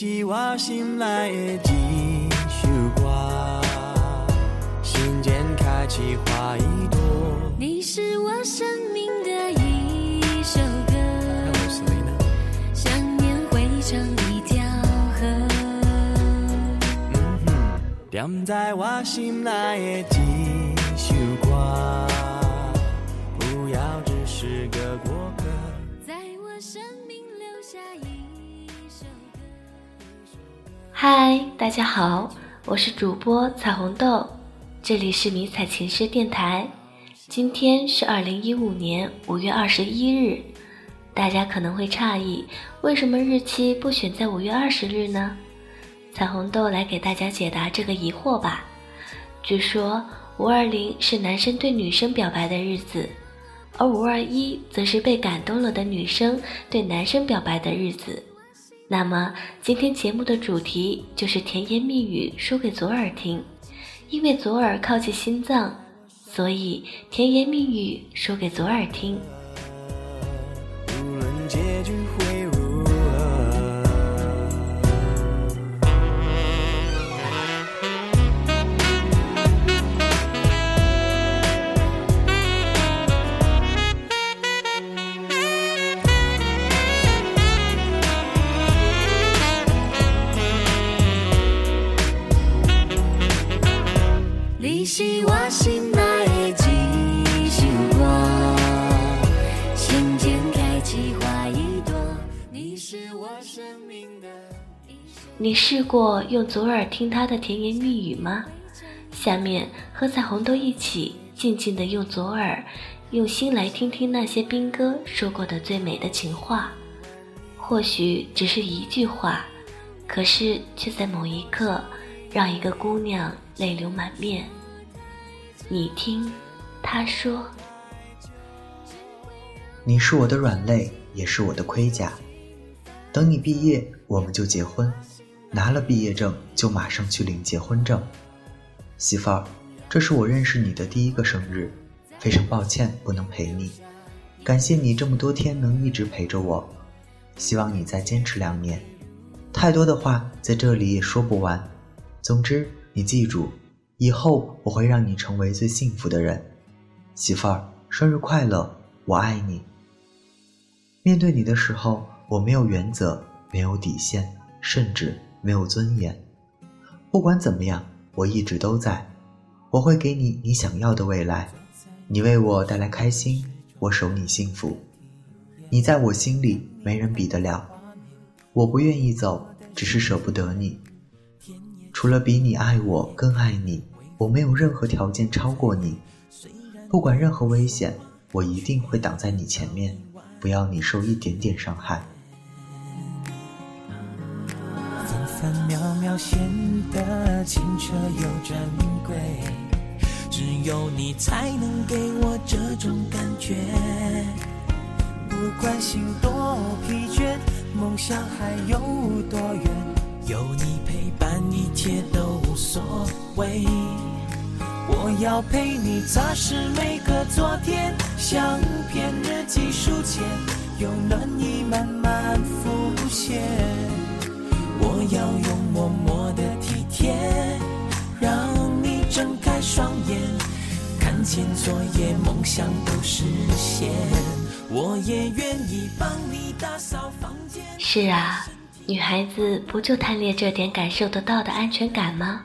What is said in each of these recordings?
是我心内的一首歌，心间开起花一朵。你是我生命的一首歌，想念汇成一条河。嗯哼，踮在我心内的嗨，大家好，我是主播彩虹豆，这里是迷彩情诗电台。今天是二零一五年五月二十一日，大家可能会诧异，为什么日期不选在五月二十日呢？彩虹豆来给大家解答这个疑惑吧。据说五二零是男生对女生表白的日子，而五二一则是被感动了的女生对男生表白的日子。那么今天节目的主题就是甜言蜜语说给左耳听，因为左耳靠近心脏。所以，甜言蜜语说给左耳听。你试过用左耳听他的甜言蜜语吗？下面和彩虹豆一起静静的用左耳，用心来听听那些兵哥说过的最美的情话。或许只是一句话，可是却在某一刻，让一个姑娘泪流满面。你听，他说。你是我的软肋，也是我的盔甲。等你毕业，我们就结婚，拿了毕业证就马上去领结婚证。媳妇儿，这是我认识你的第一个生日，非常抱歉不能陪你，感谢你这么多天能一直陪着我，希望你再坚持两年。太多的话在这里也说不完，总之你记住，以后我会让你成为最幸福的人。媳妇儿，生日快乐，我爱你。面对你的时候，我没有原则，没有底线，甚至没有尊严。不管怎么样，我一直都在。我会给你你想要的未来。你为我带来开心，我守你幸福。你在我心里没人比得了。我不愿意走，只是舍不得你。除了比你爱我更爱你，我没有任何条件超过你。不管任何危险，我一定会挡在你前面，不要你受一点点伤害。要显得清澈又珍贵，只有你才能给我这种感觉。不管心多疲倦，梦想还有多远，有你陪伴，一切都无所谓。我要陪你擦拭每个昨天，相片日记书签，有暖意慢慢浮现。我要用默默的体贴，让你睁开双眼，看见昨夜梦想都实现。我也愿意帮你打扫房间。是啊，女孩子不就贪恋这点感受得到的安全感吗？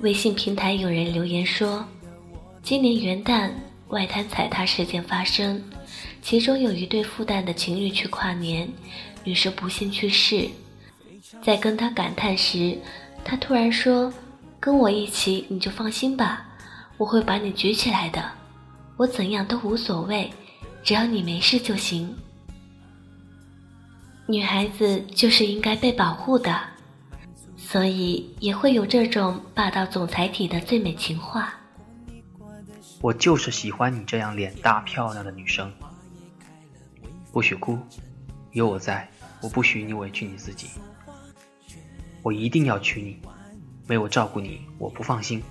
微信平台有人留言说，今年元旦外滩踩踏事件发生，其中有一对复旦的情侣去跨年，女生不幸去世。在跟他感叹时，他突然说：“跟我一起，你就放心吧，我会把你举起来的，我怎样都无所谓，只要你没事就行。”女孩子就是应该被保护的。所以也会有这种霸道总裁体的最美情话。我就是喜欢你这样脸大漂亮的女生。不许哭，有我在，我不许你委屈你自己。我一定要娶你，没我照顾你，我不放心。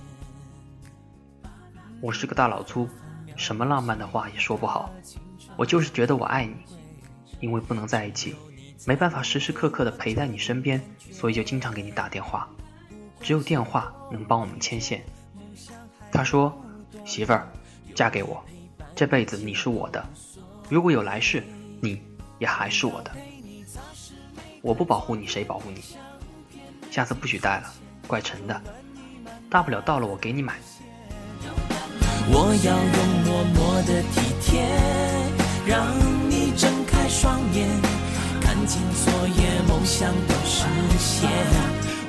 我是个大老粗，什么浪漫的话也说不好。我就是觉得我爱你，因为不能在一起，没办法时时刻刻的陪在你身边，所以就经常给你打电话。只有电话能帮我们牵线。他说：“媳妇儿，嫁给我，这辈子你是我的，如果有来世，你也还是我的。我不保护你，谁保护你？下次不许带了，怪沉的。大不了到了我给你买。”我要用默默的体贴，让你睁开双眼，看见昨夜梦想都实现。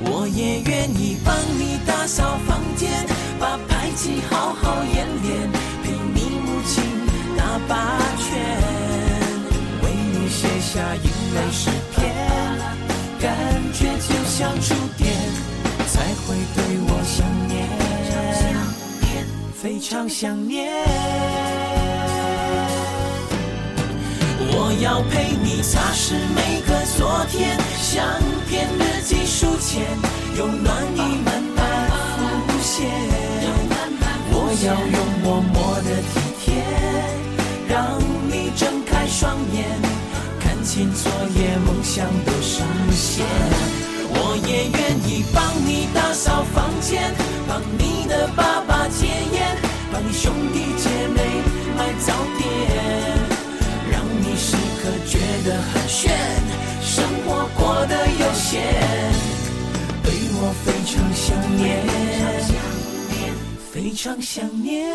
我也愿意帮你打扫房间，把排气好好演练，陪你母亲打八拳，为你写下英美诗篇，感觉就像触电，才会对我想念。非常想念，我要陪你擦拭每个昨天，相片日记书签，有暖意慢慢浮现。我要用默默的体贴，让你睁开双眼，看见昨夜梦想都实现。我也愿意帮你打扫房间，帮你的爸爸戒烟，帮你兄弟姐妹买早点，让你时刻觉得很炫，生活过得悠闲，对我非常想念，非常想念。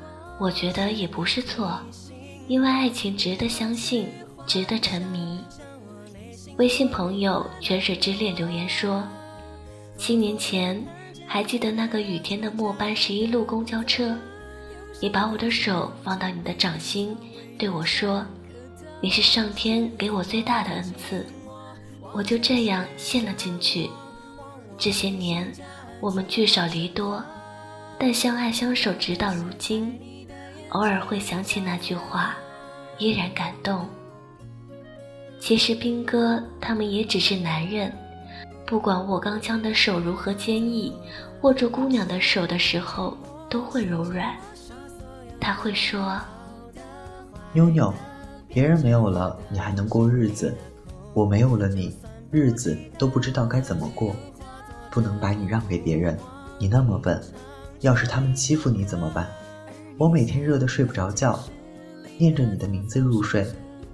我觉得也不是错，因为爱情值得相信，值得沉迷。微信朋友泉水之恋留言说：七年前，还记得那个雨天的末班十一路公交车，你把我的手放到你的掌心，对我说：“你是上天给我最大的恩赐。”我就这样陷了进去。这些年，我们聚少离多，但相爱相守直到如今。偶尔会想起那句话，依然感动。其实兵哥他们也只是男人，不管我钢枪的手如何坚毅，握住姑娘的手的时候都会柔软。他会说：“妞妞，别人没有了，你还能过日子。”我没有了你，日子都不知道该怎么过。不能把你让给别人，你那么笨，要是他们欺负你怎么办？我每天热得睡不着觉，念着你的名字入睡，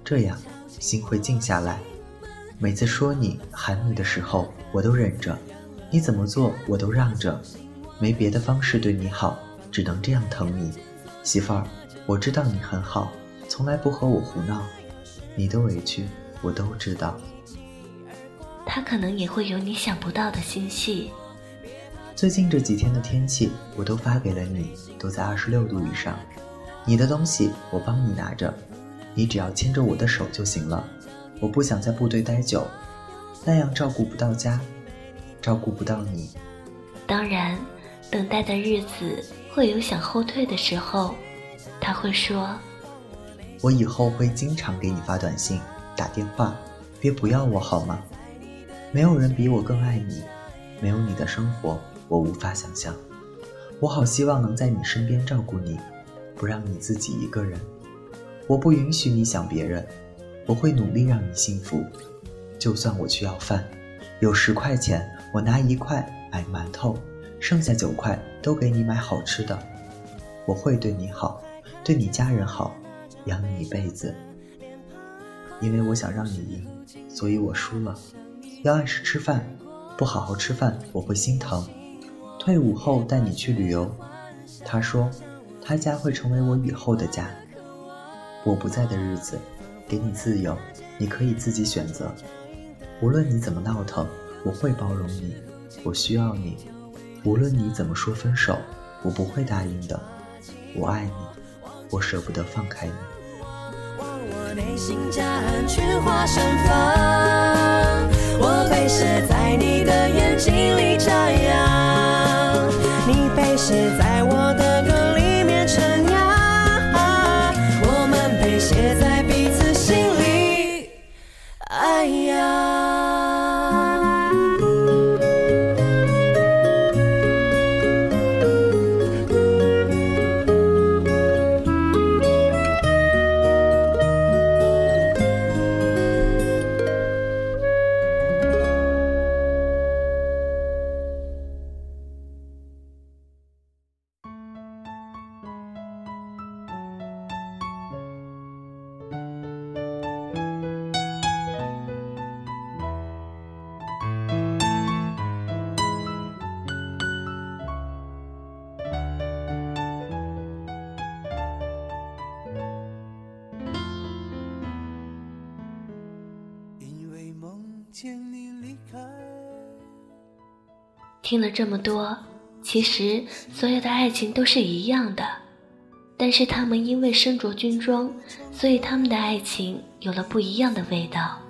这样心会静下来。每次说你喊你的时候，我都忍着，你怎么做我都让着，没别的方式对你好，只能这样疼你。媳妇儿，我知道你很好，从来不和我胡闹，你的委屈。我都知道，他可能也会有你想不到的心细。最近这几天的天气，我都发给了你，都在二十六度以上。你的东西我帮你拿着，你只要牵着我的手就行了。我不想在部队待久，那样照顾不到家，照顾不到你。当然，等待的日子会有想后退的时候。他会说：“我以后会经常给你发短信。”打电话，别不要我好吗？没有人比我更爱你，没有你的生活我无法想象。我好希望能在你身边照顾你，不让你自己一个人。我不允许你想别人，我会努力让你幸福。就算我去要饭，有十块钱，我拿一块买馒头，剩下九块都给你买好吃的。我会对你好，对你家人好，养你一辈子。因为我想让你赢，所以我输了。要按时吃饭，不好好吃饭我会心疼。退伍后带你去旅游，他说，他家会成为我以后的家。我不在的日子，给你自由，你可以自己选择。无论你怎么闹腾，我会包容你，我需要你。无论你怎么说分手，我不会答应的。我爱你，我舍不得放开你。我，被写在你的眼睛里张扬，你被写在听了这么多，其实所有的爱情都是一样的，但是他们因为身着军装，所以他们的爱情有了不一样的味道。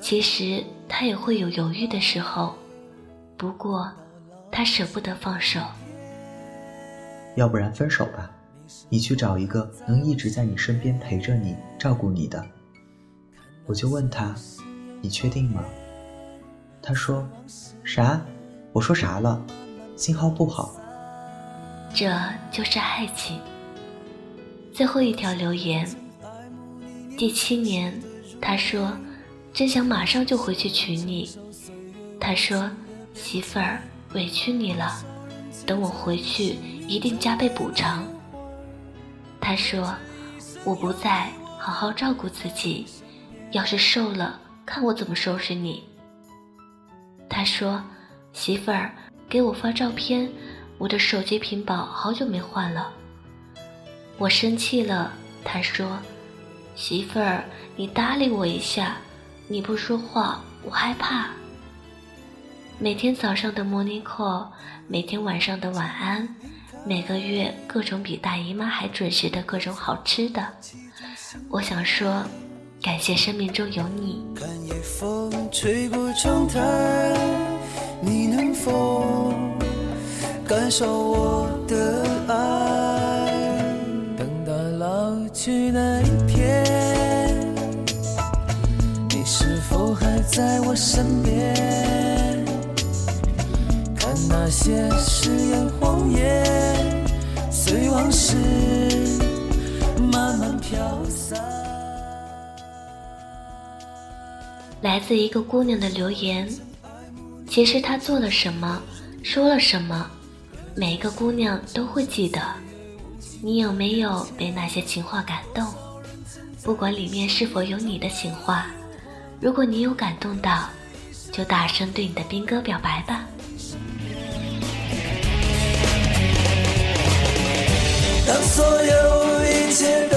其实他也会有犹豫的时候，不过他舍不得放手。要不然分手吧，你去找一个能一直在你身边陪着你、照顾你的。我就问他：“你确定吗？”他说：“啥？我说啥了？信号不好。”这就是爱情。最后一条留言，第七年，他说：“真想马上就回去娶你。”他说：“媳妇儿，委屈你了，等我回去一定加倍补偿。”他说：“我不在，好好照顾自己。要是瘦了，看我怎么收拾你。”他说：“媳妇儿，给我发照片，我的手机屏保好久没换了。”我生气了，他说：“媳妇儿，你搭理我一下，你不说话，我害怕。”每天早上的 monoco，每天晚上的晚安，每个月各种比大姨妈还准时的各种好吃的。我想说，感谢生命中有你。看夜风吹过窗台，你能否感受我的爱？等到老去那一天，你是否还在我身边？看那些誓言谎言，随往事慢慢飘散。来自一个姑娘的留言。其实她做了什么，说了什么，每一个姑娘都会记得。你有没有被那些情话感动？不管里面是否有你的情话，如果你有感动到，就大声对你的兵哥表白吧。当所有一切都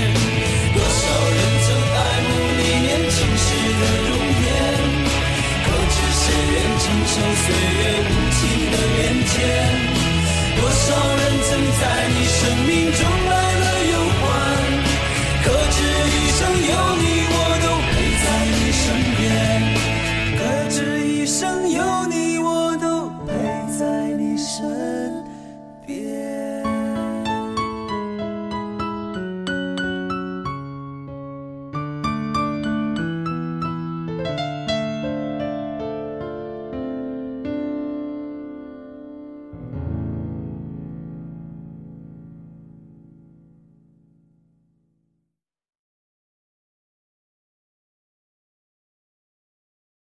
岁月无情的变迁。多少人曾在你生命中来。